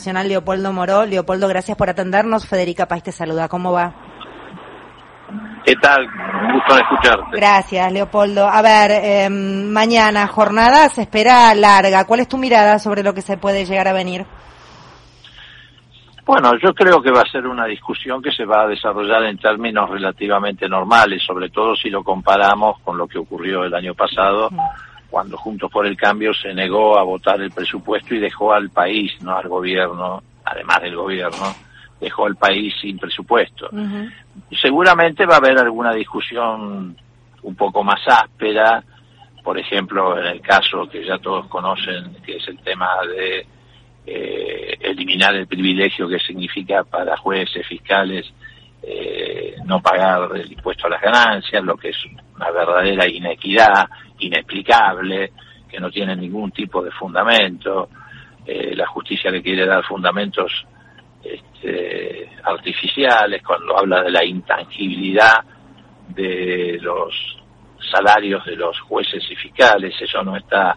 Nacional Leopoldo Moró. Leopoldo, gracias por atendernos. Federica Paz te saluda. ¿Cómo va? ¿Qué tal? Un gusto escucharte. Gracias, Leopoldo. A ver, em, mañana jornada se espera larga. ¿Cuál es tu mirada sobre lo que se puede llegar a venir? Bueno, yo creo que va a ser una discusión que se va a desarrollar en términos relativamente normales, sobre todo si lo comparamos con lo que ocurrió el año pasado, cuando Juntos por el Cambio se negó a votar el presupuesto y dejó al país, no al gobierno, además del gobierno, dejó al país sin presupuesto. Seguramente va a haber alguna discusión un poco más áspera, por ejemplo, en el caso que ya todos conocen, que es el tema de eh, eliminar el privilegio que significa para jueces, fiscales, eh, no pagar el impuesto a las ganancias, lo que es una verdadera inequidad, inexplicable, que no tiene ningún tipo de fundamento. Eh, la justicia le quiere dar fundamentos este, artificiales cuando habla de la intangibilidad de los salarios de los jueces y fiscales, eso no está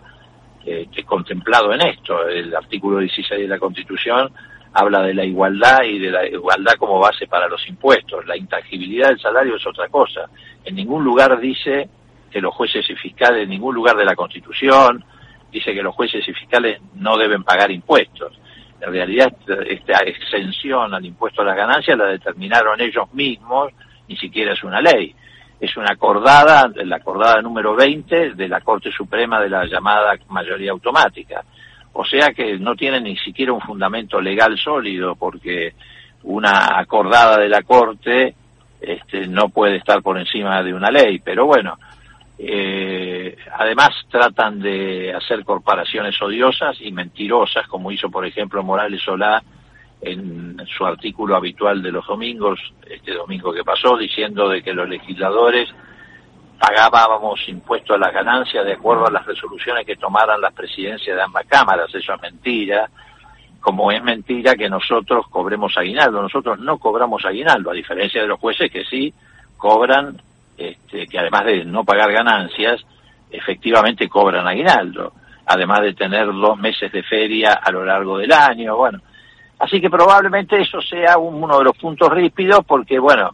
eh, contemplado en esto. El artículo 16 de la Constitución habla de la igualdad y de la igualdad como base para los impuestos. La intangibilidad del salario es otra cosa. En ningún lugar dice que los jueces y fiscales, en ningún lugar de la Constitución, dice que los jueces y fiscales no deben pagar impuestos. En realidad, esta exención al impuesto a las ganancias la determinaron ellos mismos, ni siquiera es una ley. Es una acordada, la acordada número 20 de la Corte Suprema de la llamada mayoría automática. O sea que no tiene ni siquiera un fundamento legal sólido, porque una acordada de la Corte este, no puede estar por encima de una ley. Pero bueno, eh, además tratan de hacer corporaciones odiosas y mentirosas, como hizo por ejemplo Morales Solá en su artículo habitual de los domingos, este domingo que pasó, diciendo de que los legisladores pagábamos impuestos a las ganancias de acuerdo a las resoluciones que tomaran las presidencias de ambas cámaras. Eso es mentira. Como es mentira que nosotros cobremos aguinaldo. Nosotros no cobramos aguinaldo, a diferencia de los jueces que sí cobran este, que además de no pagar ganancias, efectivamente cobran aguinaldo, además de tener dos meses de feria a lo largo del año, bueno. Así que probablemente eso sea uno de los puntos ríspidos porque, bueno,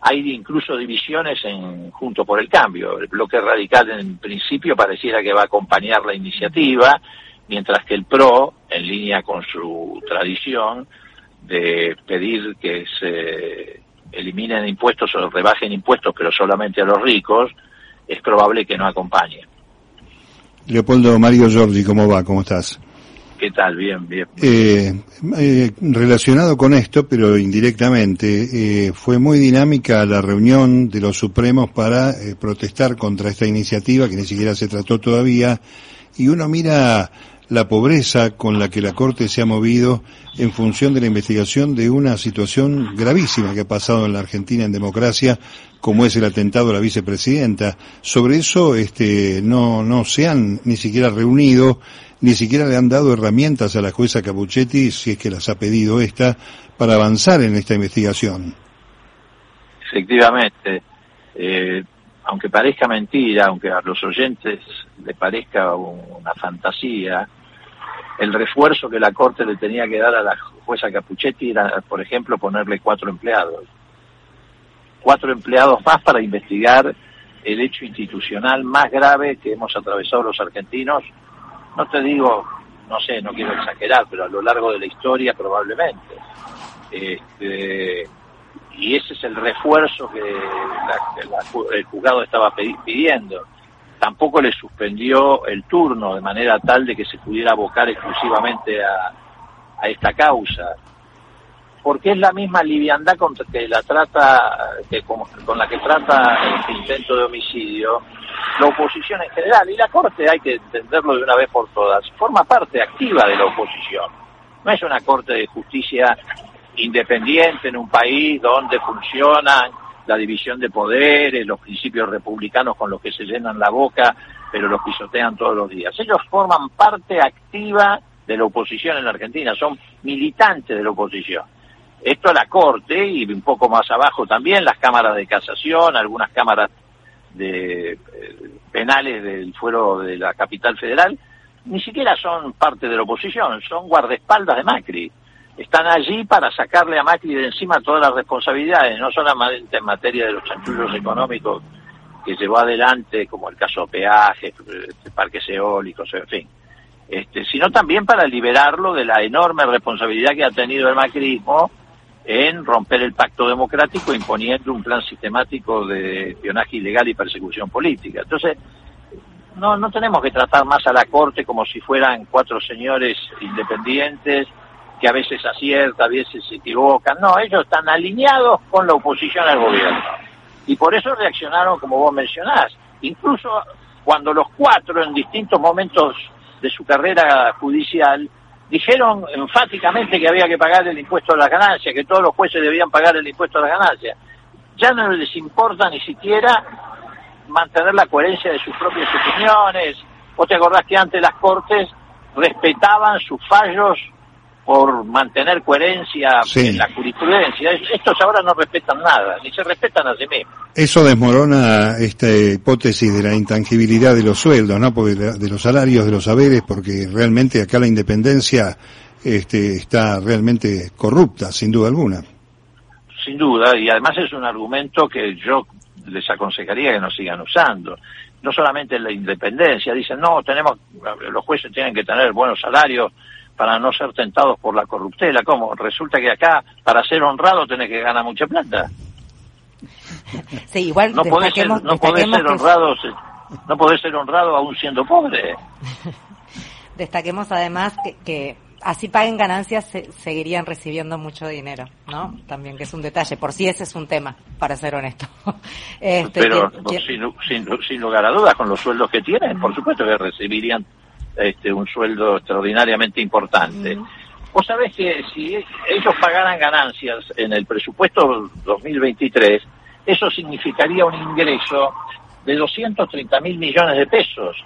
hay incluso divisiones en Junto por el Cambio. El bloque radical en principio pareciera que va a acompañar la iniciativa, mientras que el PRO, en línea con su tradición de pedir que se eliminen impuestos o rebajen impuestos, pero solamente a los ricos, es probable que no acompañe. Leopoldo Mario Giorgi, ¿cómo va? ¿Cómo estás? ¿Qué tal? Bien, bien. Eh, eh, relacionado con esto, pero indirectamente, eh, fue muy dinámica la reunión de los Supremos para protestar contra esta iniciativa que ni siquiera se trató todavía, y uno mira la pobreza con la que la Corte se ha movido en función de la investigación de una situación gravísima que ha pasado en la Argentina en democracia, como es el atentado a la vicepresidenta. Sobre eso este, no, no se han ni siquiera reunido, ni siquiera le han dado herramientas a la jueza Capuchetti, si es que las ha pedido esta, para avanzar en esta investigación. Efectivamente. Eh, aunque parezca mentira, aunque a los oyentes le parezca una fantasía, el refuerzo que la Corte le tenía que dar a la jueza Capuchetti era, por ejemplo, ponerle cuatro empleados. Cuatro empleados más para investigar el hecho institucional más grave que hemos atravesado los argentinos. No te digo, no sé, no quiero exagerar, pero a lo largo de la historia probablemente. Este, y ese es el refuerzo que el juzgado estaba pidiendo tampoco le suspendió el turno de manera tal de que se pudiera abocar exclusivamente a, esta causa. Porque es la misma liviandad con que la trata que con, la que trata este intento de homicidio la oposición en general. Y la corte hay que entenderlo de una vez por todas forma parte activa de la oposición. No es una corte de justicia independiente en un país donde funcionan la división de poderes, los principios republicanos con los que se llenan la boca, pero los pisotean todos los días. Ellos forman parte activa de la oposición en la Argentina, son militantes de la oposición. Esto la Corte y un poco más abajo también las cámaras de casación, algunas cámaras de eh, penales del fuero de la capital federal, ni siquiera son parte de la oposición, son guardaespaldas de Macri. Están allí para sacarle a Macri de encima todas las responsabilidades, no solamente en materia de los chanchullos económicos que llevó adelante, como el caso peajes, parques eólicos, en fin, este, sino también para liberarlo de la enorme responsabilidad que ha tenido el macrismo en romper el pacto democrático imponiendo un plan sistemático de espionaje ilegal y persecución política. Entonces, no, no tenemos que tratar más a la Corte como si fueran cuatro señores independientes que a veces aciertan, a veces se equivocan. No, ellos están alineados con la oposición al gobierno. Y por eso reaccionaron como vos mencionás. Incluso cuando los cuatro en distintos momentos de su carrera judicial dijeron enfáticamente que había que pagar el impuesto a la ganancia, que todos los jueces debían pagar el impuesto a la ganancia. Ya no les importa ni siquiera mantener la coherencia de sus propias opiniones. Vos te acordás que antes las cortes respetaban sus fallos por mantener coherencia en la jurisprudencia. Estos ahora no respetan nada, ni se respetan a sí mismos. Eso desmorona esta hipótesis de la intangibilidad de los sueldos, ¿no? Porque de los salarios, de los saberes, porque realmente acá la independencia este, está realmente corrupta, sin duda alguna. Sin duda, y además es un argumento que yo les aconsejaría que no sigan usando. No solamente la independencia, dicen, no, tenemos, los jueces tienen que tener buenos salarios, para no ser tentados por la corruptela. ¿Cómo? Resulta que acá, para ser honrado, tenés que ganar mucha plata. Sí, igual no podés ser, no ser honrado, no podés ser honrado aún siendo pobre. Destaquemos además que, así paguen ganancias seguirían recibiendo mucho dinero, ¿no? También que es un detalle, por si ese es un tema, para ser honesto. Este, Pero sin, sin, lugar a dudas, con los sueldos que tienen, por supuesto que recibirían este, un sueldo extraordinariamente importante. Vos sabés que si ellos pagaran ganancias en el presupuesto 2023, eso significaría un ingreso de 230 mil millones de pesos,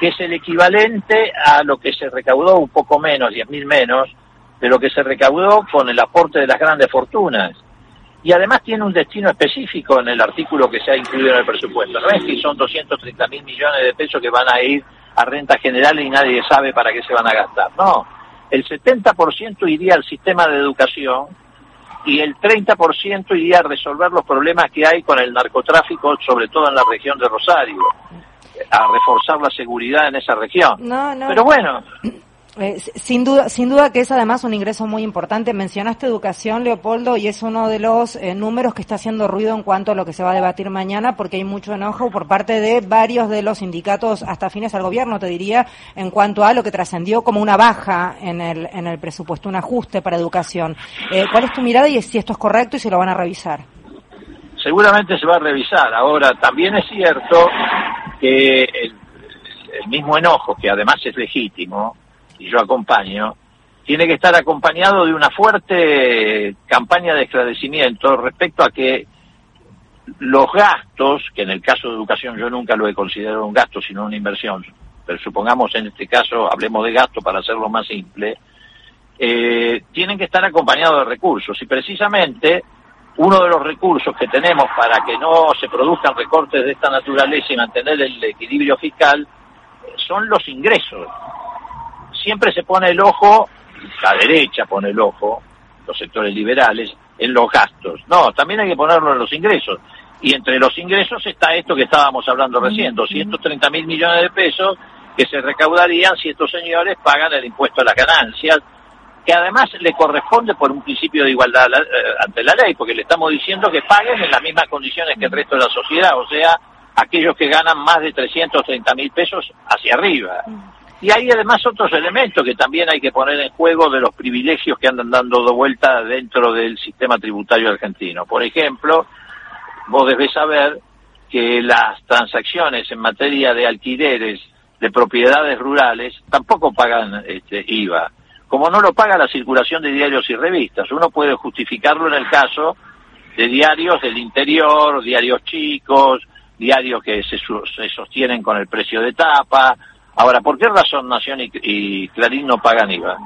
que es el equivalente a lo que se recaudó un poco menos, 10 mil menos, de lo que se recaudó con el aporte de las grandes fortunas. Y además tiene un destino específico en el artículo que se ha incluido en el presupuesto. No es que son 230 mil millones de pesos que van a ir a renta general y nadie sabe para qué se van a gastar. No, el 70% iría al sistema de educación y el 30% iría a resolver los problemas que hay con el narcotráfico, sobre todo en la región de Rosario, a reforzar la seguridad en esa región. No, no. Pero bueno, eh, sin duda, sin duda que es además un ingreso muy importante. Mencionaste educación, Leopoldo, y es uno de los eh, números que está haciendo ruido en cuanto a lo que se va a debatir mañana, porque hay mucho enojo por parte de varios de los sindicatos hasta fines al gobierno, te diría, en cuanto a lo que trascendió como una baja en el, en el presupuesto, un ajuste para educación. Eh, ¿Cuál es tu mirada y si esto es correcto y si lo van a revisar? Seguramente se va a revisar. Ahora, también es cierto que el mismo enojo, que además es legítimo, y yo acompaño, tiene que estar acompañado de una fuerte campaña de esclarecimiento respecto a que los gastos, que en el caso de educación yo nunca lo he considerado un gasto, sino una inversión, pero supongamos en este caso, hablemos de gasto para hacerlo más simple, eh, tienen que estar acompañados de recursos. Y precisamente uno de los recursos que tenemos para que no se produzcan recortes de esta naturaleza y mantener el equilibrio fiscal son los ingresos siempre se pone el ojo, la derecha pone el ojo, los sectores liberales, en los gastos. No, también hay que ponerlo en los ingresos. Y entre los ingresos está esto que estábamos hablando recién, 230 mil millones de pesos que se recaudarían si estos señores pagan el impuesto a las ganancias, que además le corresponde por un principio de igualdad eh, ante la ley, porque le estamos diciendo que paguen en las mismas condiciones que el resto de la sociedad, o sea, aquellos que ganan más de 330 mil pesos hacia arriba. Y hay además otros elementos que también hay que poner en juego de los privilegios que andan dando de vuelta dentro del sistema tributario argentino. Por ejemplo, vos debés saber que las transacciones en materia de alquileres de propiedades rurales tampoco pagan este, IVA, como no lo paga la circulación de diarios y revistas. Uno puede justificarlo en el caso de diarios del interior, diarios chicos, diarios que se, se sostienen con el precio de tapa, Ahora, ¿por qué razón Nación y, Clarín no pagan IVA?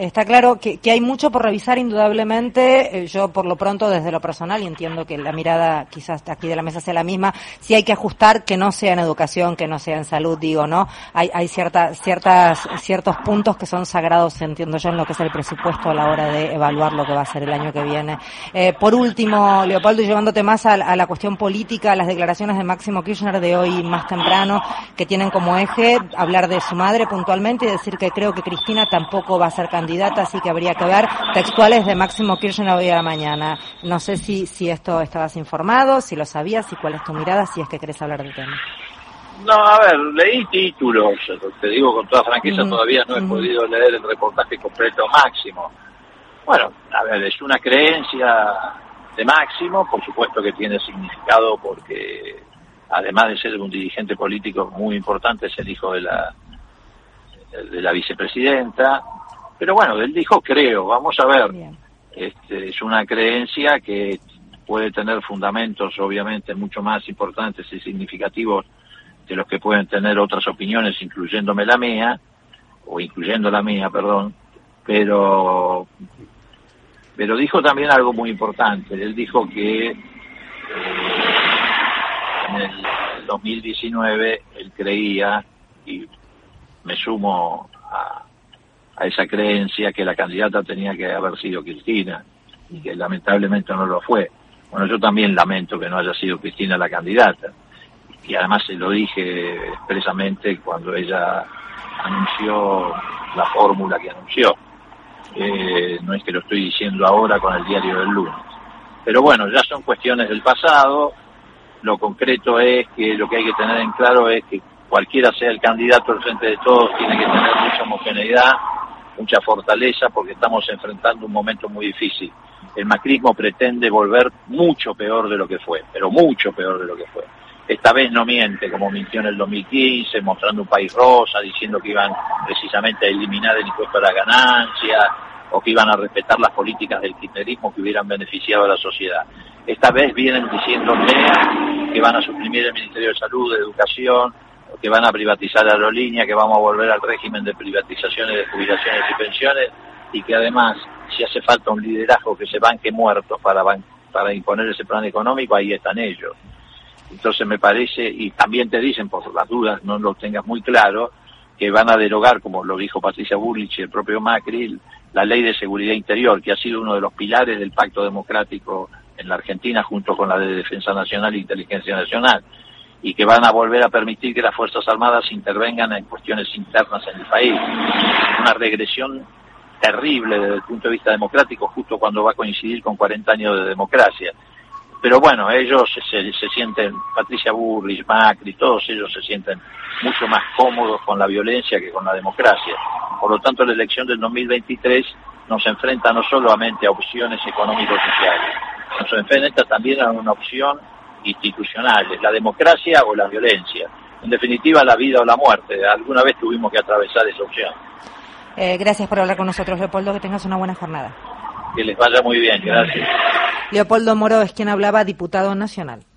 Está, claro que, hay mucho por revisar, indudablemente. Eh, yo, por lo pronto, desde lo personal, y entiendo que la mirada quizás aquí de la mesa sea la misma, si hay que ajustar, que no sea en educación, que no sea en salud, digo, ¿no? Hay, hay ciertas, ciertos puntos que son sagrados, entiendo yo, en lo que es el presupuesto a la hora de evaluar lo que va a ser el año que viene. Eh, por último, Leopoldo, y llevándote más a, a la cuestión política, las declaraciones de Máximo Kirchner de hoy más temprano, que tienen como eje hablar de su madre puntualmente y decir que creo que Cristina tampoco va a ser candidata, así que habría que ver textuales de Máximo Kirchner hoy a la mañana. No sé si, si esto estabas informado, si lo sabías y cuál es tu mirada, si es que querés hablar del tema. No, a ver, leí títulos, te digo con toda franqueza, todavía no he podido leer el reportaje completo máximo. Bueno, a ver, es una creencia de máximo, por supuesto que tiene significado porque además de ser un dirigente político muy importante, es el hijo de la, de la vicepresidenta, pero bueno, él dijo creo, vamos a ver. Este, es una creencia que puede tener fundamentos obviamente mucho más importantes y significativos de los que pueden tener otras opiniones, incluyéndome la mía, o incluyendo la mía, perdón, pero pero dijo también algo muy importante. Él dijo que eh, en el 2019 él creía, y me sumo a, a esa creencia que la candidata tenía que haber sido Cristina y que lamentablemente no lo fue. Bueno, yo también lamento que no haya sido Cristina la candidata y además se lo dije expresamente cuando ella anunció la fórmula que anunció. Eh, no es que lo estoy diciendo ahora con el diario del lunes. Pero bueno, ya son cuestiones del pasado. Lo concreto es que lo que hay que tener en claro es que cualquiera sea el candidato al frente de todos tiene que tener mucha homogeneidad, mucha fortaleza porque estamos enfrentando un momento muy difícil. El macrismo pretende volver mucho peor de lo que fue, pero mucho peor de lo que fue. Esta vez no miente como mintió en el 2015, mostrando un país rosa, diciendo que iban precisamente a eliminar el impuesto a la ganancia o que iban a respetar las políticas del kirchnerismo que hubieran beneficiado a la sociedad. Esta vez vienen diciéndole que van a suprimir el Ministerio de Salud, de Educación, que van a privatizar la aerolínea, que vamos a volver al régimen de privatizaciones de jubilaciones y pensiones y que además, si hace falta un liderazgo que se banque muertos para, para imponer ese plan económico, ahí están ellos. Entonces me parece, y también te dicen, por las dudas, no lo tengas muy claro, que van a derogar, como lo dijo Patricia Burlich y el propio Macri, la ley de seguridad interior, que ha sido uno de los pilares del pacto democrático en la Argentina, junto con la de Defensa Nacional e Inteligencia Nacional y que van a volver a permitir que las Fuerzas Armadas intervengan en cuestiones internas en el país. Una regresión terrible desde el punto de vista democrático, justo cuando va a coincidir con 40 años de democracia. Pero bueno, ellos se, se sienten, Patricia Burris, Macri, todos ellos se sienten mucho más cómodos con la violencia que con la democracia. Por lo tanto, la elección del 2023 nos enfrenta no solamente a opciones económico-sociales, nos enfrenta también a una opción institucionales, la democracia o la violencia. En definitiva, la vida o la muerte. Alguna vez tuvimos que atravesar esa opción. Eh, gracias por hablar con nosotros, Leopoldo. Que tengas una buena jornada. Que les vaya muy bien, gracias. Leopoldo Moro es quien hablaba, diputado nacional.